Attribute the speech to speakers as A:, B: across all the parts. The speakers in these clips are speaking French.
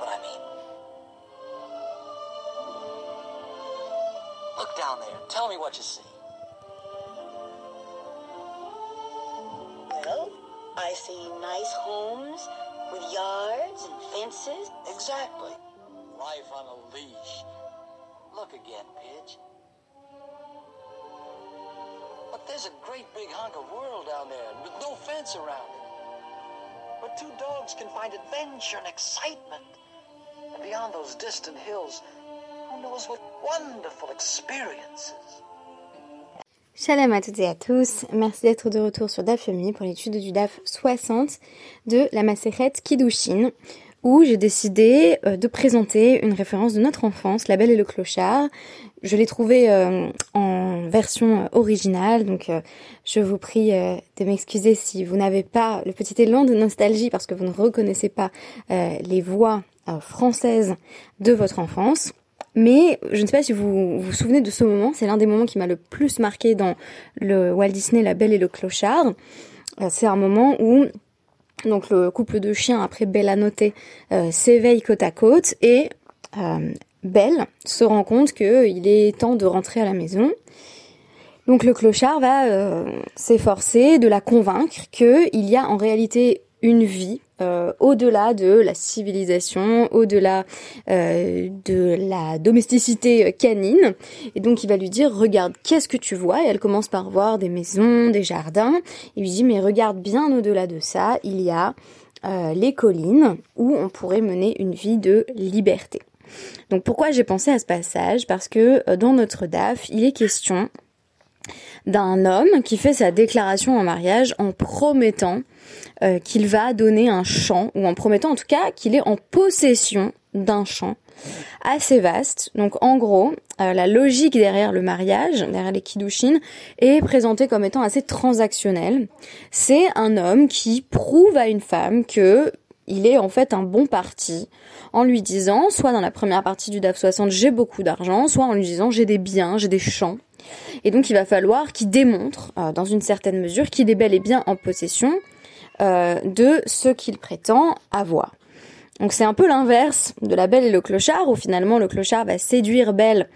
A: what I mean. Look down there. Tell me what you see.
B: Well, I see nice homes with yards and fences.
A: Exactly. Life on a leash. Look again, Pidge. But there's a great big hunk of world down there with no fence around it. Where two dogs can find adventure and excitement. Beyond those distant hills, who knows what wonderful experiences?
C: Shalom à toutes et à tous, merci d'être de retour sur DAF pour l'étude du DAF 60 de la Maseret Kiddushin où j'ai décidé euh, de présenter une référence de notre enfance, La Belle et le Clochard. Je l'ai trouvé euh, en version originale, donc euh, je vous prie de m'excuser si vous n'avez pas le petit élan de nostalgie parce que vous ne reconnaissez pas les voix françaises de votre enfance. Mais je ne sais pas si vous vous souvenez de ce moment, c'est l'un des moments qui m'a le plus marqué dans le Walt Disney La Belle et le Clochard. C'est un moment où donc le couple de chiens après Belle Noté euh, s'éveille côte à côte et euh, Belle se rend compte qu'il est temps de rentrer à la maison. Donc le clochard va euh, s'efforcer de la convaincre qu'il y a en réalité une vie euh, au-delà de la civilisation, au-delà euh, de la domesticité canine. Et donc il va lui dire, regarde, qu'est-ce que tu vois? Et elle commence par voir des maisons, des jardins. Il lui dit, mais regarde bien au-delà de ça, il y a euh, les collines où on pourrait mener une vie de liberté. Donc pourquoi j'ai pensé à ce passage? Parce que dans notre DAF, il est question d'un homme qui fait sa déclaration en mariage en promettant euh, qu'il va donner un champ, ou en promettant en tout cas qu'il est en possession d'un champ assez vaste. Donc en gros, euh, la logique derrière le mariage, derrière les kiddushin, est présentée comme étant assez transactionnelle. C'est un homme qui prouve à une femme que il est en fait un bon parti en lui disant, soit dans la première partie du DAF 60, j'ai beaucoup d'argent, soit en lui disant, j'ai des biens, j'ai des champs. Et donc il va falloir qu'il démontre, euh, dans une certaine mesure, qu'il est bel et bien en possession euh, de ce qu'il prétend avoir. Donc c'est un peu l'inverse de la belle et le clochard, où finalement le clochard va séduire Belle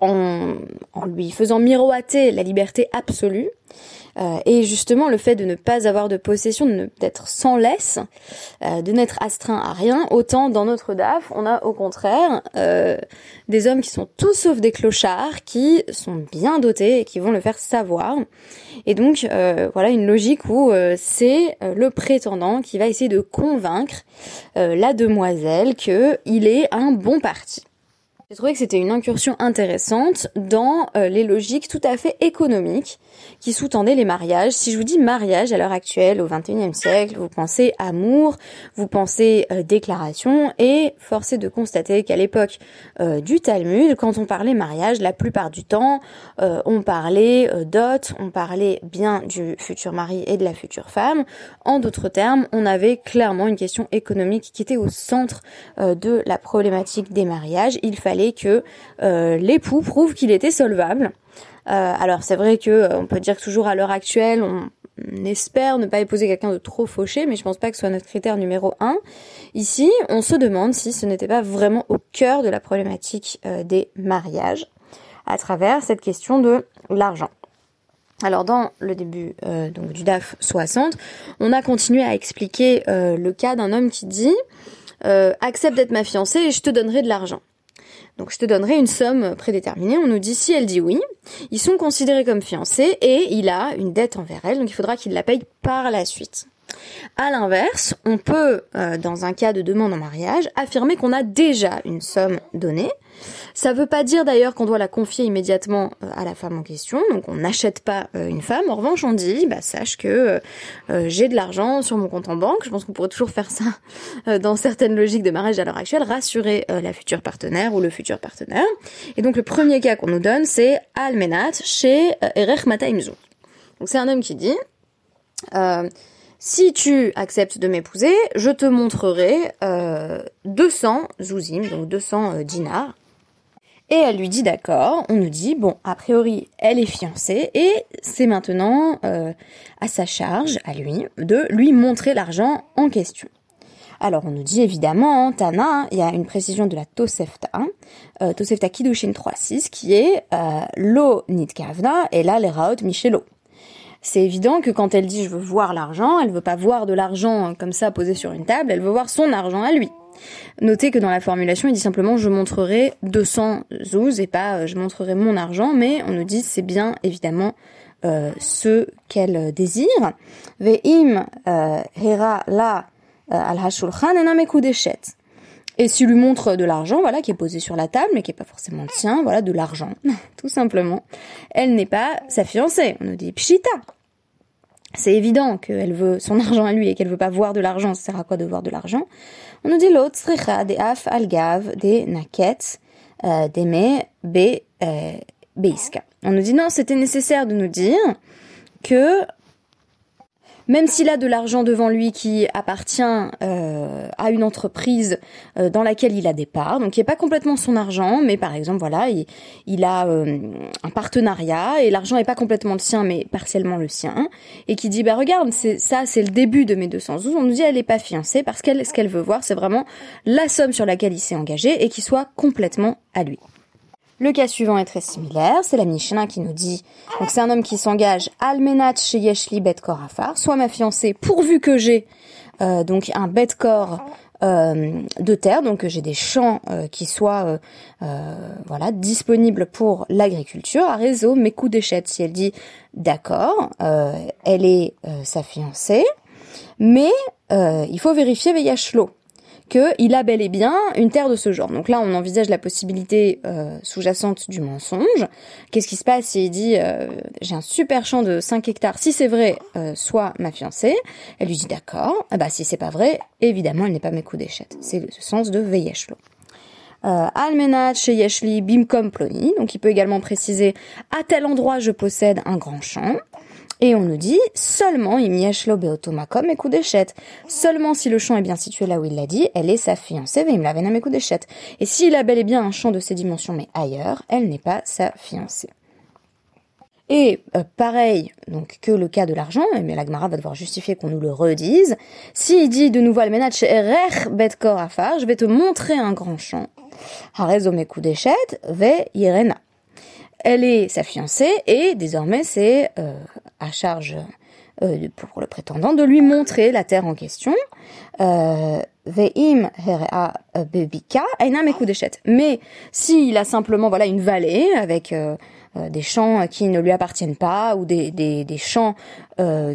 C: en, en lui faisant miroiter la liberté absolue. Euh, et justement, le fait de ne pas avoir de possession, d'être sans laisse, euh, de n'être astreint à rien, autant dans notre DAF, on a au contraire euh, des hommes qui sont tous sauf des clochards, qui sont bien dotés et qui vont le faire savoir. Et donc, voilà une logique où c'est le prétendant qui va essayer de convaincre la demoiselle qu'il est un bon parti. J'ai trouvé que c'était une incursion intéressante dans euh, les logiques tout à fait économiques qui sous-tendaient les mariages. Si je vous dis mariage à l'heure actuelle, au XXIe siècle, vous pensez amour, vous pensez euh, déclaration, et force est de constater qu'à l'époque euh, du Talmud, quand on parlait mariage, la plupart du temps, on parlait dot, on parlait bien du futur mari et de la future femme. En d'autres termes, on avait clairement une question économique qui était au centre de la problématique des mariages. Il fallait que euh, l'époux prouve qu'il était solvable. Euh, alors c'est vrai que euh, on peut dire que toujours à l'heure actuelle, on, espère ne pas épouser quelqu'un de trop fauché, mais je pense pas que ce soit notre critère numéro un. Ici, on se demande si ce n'était pas vraiment au cœur de la problématique des mariages, à travers cette question de l'argent. Alors dans le début donc du DAF 60, on a continué à expliquer le cas d'un homme qui dit accepte d'être ma fiancée et je te donnerai de l'argent. Donc je te donnerai une somme prédéterminée. On nous dit si elle dit oui, ils sont considérés comme fiancés et il a une dette envers elle, donc il faudra qu'il la paye par la suite. À l'inverse, on peut, euh, dans un cas de demande en mariage, affirmer qu'on a déjà une somme donnée. Ça ne veut pas dire d'ailleurs qu'on doit la confier immédiatement euh, à la femme en question, donc on n'achète pas euh, une femme. En revanche, on dit, bah, sache que j'ai de l'argent sur mon compte en banque. Je pense qu'on pourrait toujours faire ça dans certaines logiques de mariage à l'heure actuelle, rassurer la future partenaire ou le futur partenaire. Et donc le premier cas qu'on nous donne, c'est Almenat chez Erech Mataimzu. Donc c'est un homme qui dit si tu acceptes de m'épouser, je te montrerai euh, 200 zouzim, donc 200 euh, dinars. Et elle lui dit d'accord, on nous dit, bon, a priori, elle est fiancée, et c'est maintenant euh, à sa charge, à lui, de lui montrer l'argent en question. Alors on nous dit évidemment, Tana, il y a une précision de la Tosefta, euh, Tosefta Kidushin 3.6, qui est euh, Lo Nitkavna et là les Raot Michelo. C'est évident que quand elle dit je veux voir l'argent, elle veut pas voir de l'argent comme ça posé sur une table, elle veut voir son argent à lui. Notez que dans la formulation, il dit simplement je montrerai 200 zouz et pas euh, je montrerai mon argent, mais on nous dit c'est bien évidemment euh, ce qu'elle désire. Ve'im euh, hera la al Et s'il lui montre de l'argent, voilà, qui est posé sur la table, mais qui est pas forcément le sien, voilà, de l'argent, tout simplement. Elle n'est pas sa fiancée. On nous dit pshita. C'est évident qu'elle veut son argent à lui et qu'elle veut pas voir de l'argent. Ça sert à quoi de voir de l'argent? On nous dit l'autre, des af algav, des naket, euh, des me, be, euh, beiska. On nous dit non, c'était nécessaire de nous dire que même s'il a de l'argent devant lui qui appartient euh, à une entreprise euh, dans laquelle il a des parts, donc qui n'est pas complètement son argent, mais par exemple voilà, il, a euh, un partenariat et l'argent n'est pas complètement le sien, mais partiellement le sien, et qui dit bah regarde, c'est ça, c'est le début de mes 212. On nous dit elle n'est pas fiancée parce qu'elle ce qu'elle veut voir, c'est vraiment la somme sur laquelle il s'est engagé et qui soit complètement à lui. Le cas suivant est très similaire, c'est la Mishnah qui nous dit, donc c'est un homme qui s'engage, almenat chez Yeshli bet afar, soit ma fiancée pourvu que j'ai euh, donc un bet corps euh, de terre, donc j'ai des champs euh, qui soient voilà disponibles pour l'agriculture. À réseau, mes coups d'échette, si elle dit d'accord, elle est sa fiancée, mais il faut vérifier Veyashlo qu'il a bel et bien une terre de ce genre. Donc là, on envisage la possibilité euh, sous-jacente du mensonge. Qu'est-ce qui se passe s'il dit euh, j'ai un super champ de 5 hectares, si c'est vrai, euh, soit ma fiancée. Elle lui dit d'accord. Ah bah si c'est pas vrai, évidemment, elle n'est pas mes coups d'échette. C'est le sens de Veyeshlo. Euh, Almenat chez Yeshli Bimkom Ploni. Donc il peut également préciser à tel endroit je possède un grand champ. Et on nous dit seulement imieshlo beotomakom et d'échette. Seulement si le champ est bien situé là où il l'a dit, elle est sa fiancée, veim la mes d'échette. Et s'il a bel et bien un champ de ses dimensions mais ailleurs, elle n'est pas sa fiancée. Et euh, pareil, donc que le cas de l'argent, mais la Gemara va devoir justifier qu'on nous le redise. S'il dit de nouveau Almenach Erech Betkor Afar, je vais te montrer un grand champ. Harezo d'échette, ve Irena elle est sa fiancée et désormais c'est euh, à charge euh, pour le prétendant de lui montrer la terre en question. Euh, Ve'im Mais s'il a simplement voilà une vallée avec des champs qui ne lui appartiennent pas ou des, des, des champs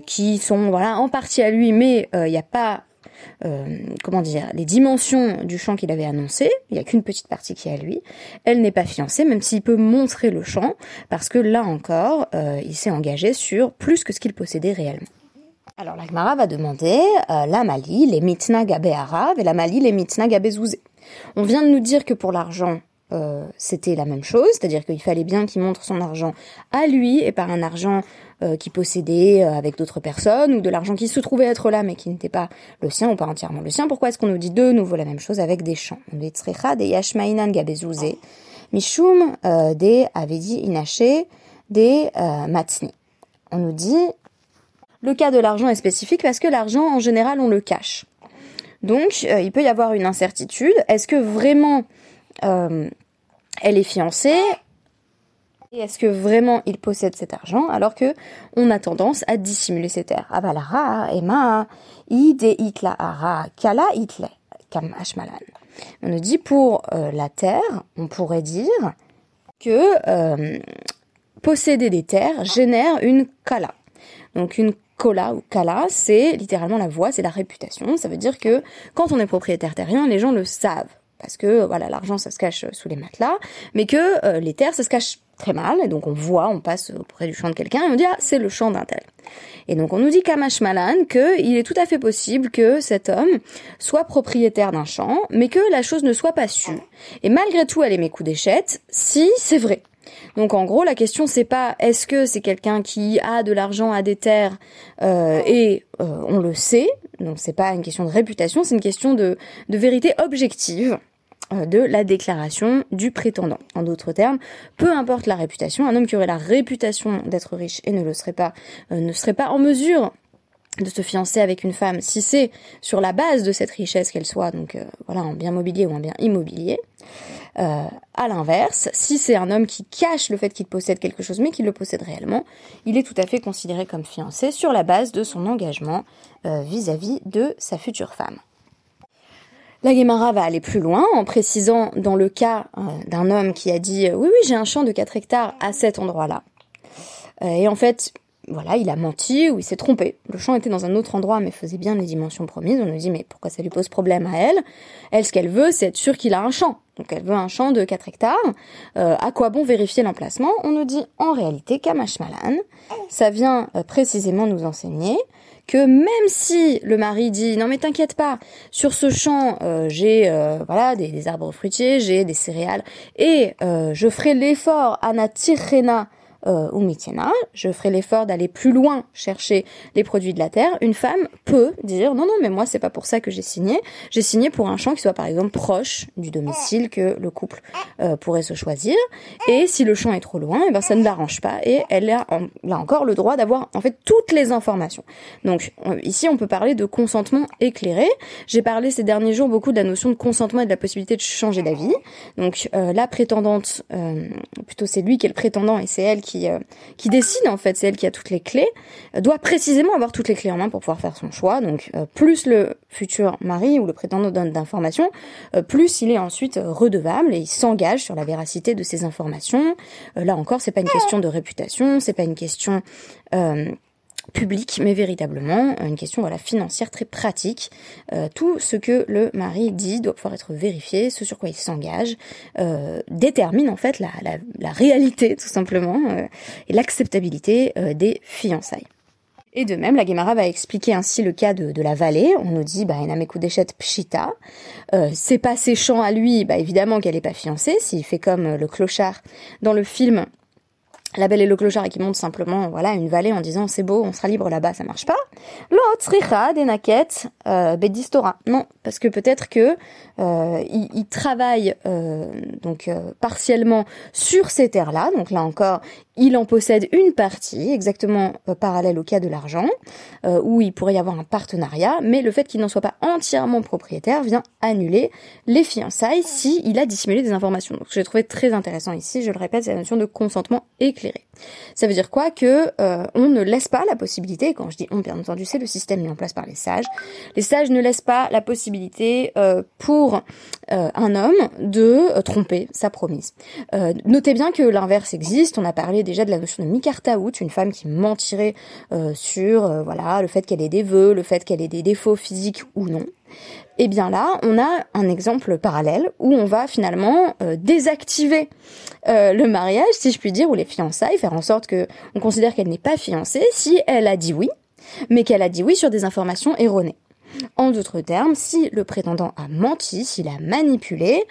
C: qui sont voilà en partie à lui mais il n'y a pas euh, comment dire, les dimensions du champ qu'il avait annoncé. Il n'y a qu'une petite partie qui est à lui. Elle n'est pas fiancée, même s'il peut montrer le champ, parce que là encore, euh, il s'est engagé sur plus que ce qu'il possédait réellement. Alors la Gemara va demander euh, la Mali, les mitna gabé arabe et la Mali, les mitna gabé zouzé. On vient de nous dire que pour l'argent, c'était la même chose, c'est-à-dire qu'il fallait bien qu'il montre son argent à lui et par un argent euh, qui possédait euh, avec d'autres personnes ou de l'argent qui se trouvait être là mais qui n'était pas le sien ou pas entièrement le sien. Pourquoi est-ce qu'on nous dit de nouveau la même chose avec des champs On dit euh, matni. On nous dit le cas de l'argent est spécifique parce que l'argent en général on le cache. Donc il peut y avoir une incertitude. Est-ce que vraiment elle est fiancée? Et est-ce que vraiment il possède cet argent alors que on a tendance à dissimuler ses terres? Avalara, Emma, ide ara, kala itle. On nous dit pour euh, la terre, on pourrait dire que euh, posséder des terres génère une kala. Donc une kola ou kala, c'est littéralement la voix, c'est la réputation. Ça veut dire que quand on est propriétaire terrien, les gens le savent parce que voilà l'argent ça se cache sous les matelas, mais que euh, les terres ça se cache très mal, et donc on voit, on passe auprès du champ de quelqu'un, et on dit ah c'est le champ d'un tel. Et donc on nous dit Kamash Malan qu'il est tout à fait possible que cet homme soit propriétaire d'un champ, mais que la chose ne soit pas sue. Et malgré tout elle est mes coups d'échette, si c'est vrai. Donc en gros la question c'est pas est-ce que c'est quelqu'un qui a de l'argent à des terres euh, et euh, on le sait, donc c'est pas une question de réputation, c'est une question de, de vérité objective. Euh, de la déclaration du prétendant. En d'autres termes, peu importe la réputation, un homme qui aurait la réputation d'être riche et ne le serait pas, euh, ne serait pas en mesure de se fiancer avec une femme, si c'est sur la base de cette richesse qu'elle soit, donc euh, voilà, un bien mobilier ou un bien immobilier. Euh, à l'inverse, si c'est un homme qui cache le fait qu'il possède quelque chose mais qu'il le possède réellement, il est tout à fait considéré comme fiancé sur la base de son engagement vis-à-vis de sa future femme. La Guémara va aller plus loin en précisant dans le cas d'un homme qui a dit oui oui j'ai un champ de 4 hectares à cet endroit-là. et en fait voilà, il a menti ou il s'est trompé. Le champ était dans un autre endroit mais faisait bien les dimensions promises. On lui dit mais pourquoi ça lui pose problème à elle? Elle, ce qu'elle veut, c'est être sûre qu'il a un champ. Donc elle veut un champ de 4 hectares. Euh, à quoi bon vérifier l'emplacement? On nous dit en réalité Kamashmalan, ça vient euh, précisément nous enseigner que même si le mari dit non mais t'inquiète pas, sur ce champ euh, j'ai voilà des, arbres fruitiers, j'ai des céréales et je ferai l'effort anatirena euh, ou mitiena, je ferai l'effort d'aller plus loin chercher les produits de la terre, une femme peut dire non non mais moi c'est pas pour ça que j'ai signé, j'ai signé pour un champ qui soit par exemple proche du domicile que le couple euh, pourrait se choisir et si le champ est trop loin, eh ben ça ne l'arrange pas et elle a, a encore le droit d'avoir en fait toutes les informations. Donc ici on peut parler de consentement éclairé. J'ai parlé ces derniers jours beaucoup de la notion de consentement et de la possibilité de changer d'avis. Donc euh, la prétendante, plutôt c'est lui qui est le prétendant et c'est elle qui qui, euh, qui décide en fait, c'est elle qui a toutes les clés, euh, doit précisément avoir toutes les clés en main pour pouvoir faire son choix. Donc euh, plus le futur mari ou le prétendant donne d'informations, plus il est ensuite redevable et il s'engage sur la véracité de ces informations. là encore, c'est pas une question de réputation, c'est pas une question public, mais véritablement une question voilà financière très pratique. Euh, tout ce que le mari dit doit pouvoir être vérifié, ce sur quoi il s'engage euh, détermine en fait la, la, la réalité tout simplement euh, et l'acceptabilité des fiançailles. Et de même, la Gemara va expliquer ainsi le cas de, de la vallée. On nous dit, bah, Déchet Pshita. Euh, c'est pas ses chants à lui, bah, évidemment qu'elle n'est pas fiancée. S'il fait comme le clochard dans le film la belle et le clochard et qui monte simplement voilà une vallée en disant c'est beau on sera libre là-bas ça marche pas. L'autre richa des naquettes euh, bedistora non parce que peut-être que euh, il, il, travaille euh, donc euh, partiellement sur ces terres là donc là encore il en possède une partie, exactement euh, parallèle au cas de l'argent, euh, où il pourrait y avoir un partenariat, mais le fait qu'il n'en soit pas entièrement propriétaire vient annuler les fiançailles si il a dissimulé des informations. Donc j'ai trouvé très intéressant ici, je le répète, c'est la notion de consentement éclairé. Ça veut dire quoi Que euh, on ne laisse pas la possibilité, quand je dis on, bien entendu, c'est le système mis en place par les sages, les sages ne laissent pas la possibilité pour un homme de tromper sa promise. notez bien que l'inverse existe, on a parlé déjà de la notion de mikartaout, une femme qui mentirait euh, sur euh, voilà le fait qu'elle ait des vœux, le fait qu'elle ait des défauts physiques ou non. Et eh bien là, on a un exemple parallèle où on va finalement euh, désactiver le mariage, si je puis dire, ou les fiançailles, faire en sorte que on considère qu'elle n'est pas fiancée si elle a dit oui, mais qu'elle a dit oui sur des informations erronées. En d'autres termes, si le prétendant a menti, s'il a manipulé,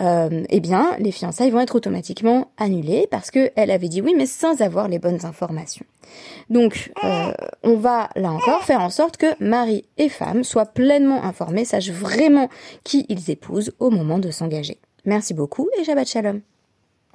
C: euh, eh bien, les fiançailles vont être automatiquement annulées parce qu'elle avait dit oui, mais sans avoir les bonnes informations. Donc, euh, on va là encore faire en sorte que mari et femme soient pleinement informés, sachent vraiment qui ils épousent au moment de s'engager. Merci beaucoup et Shabbat Shalom.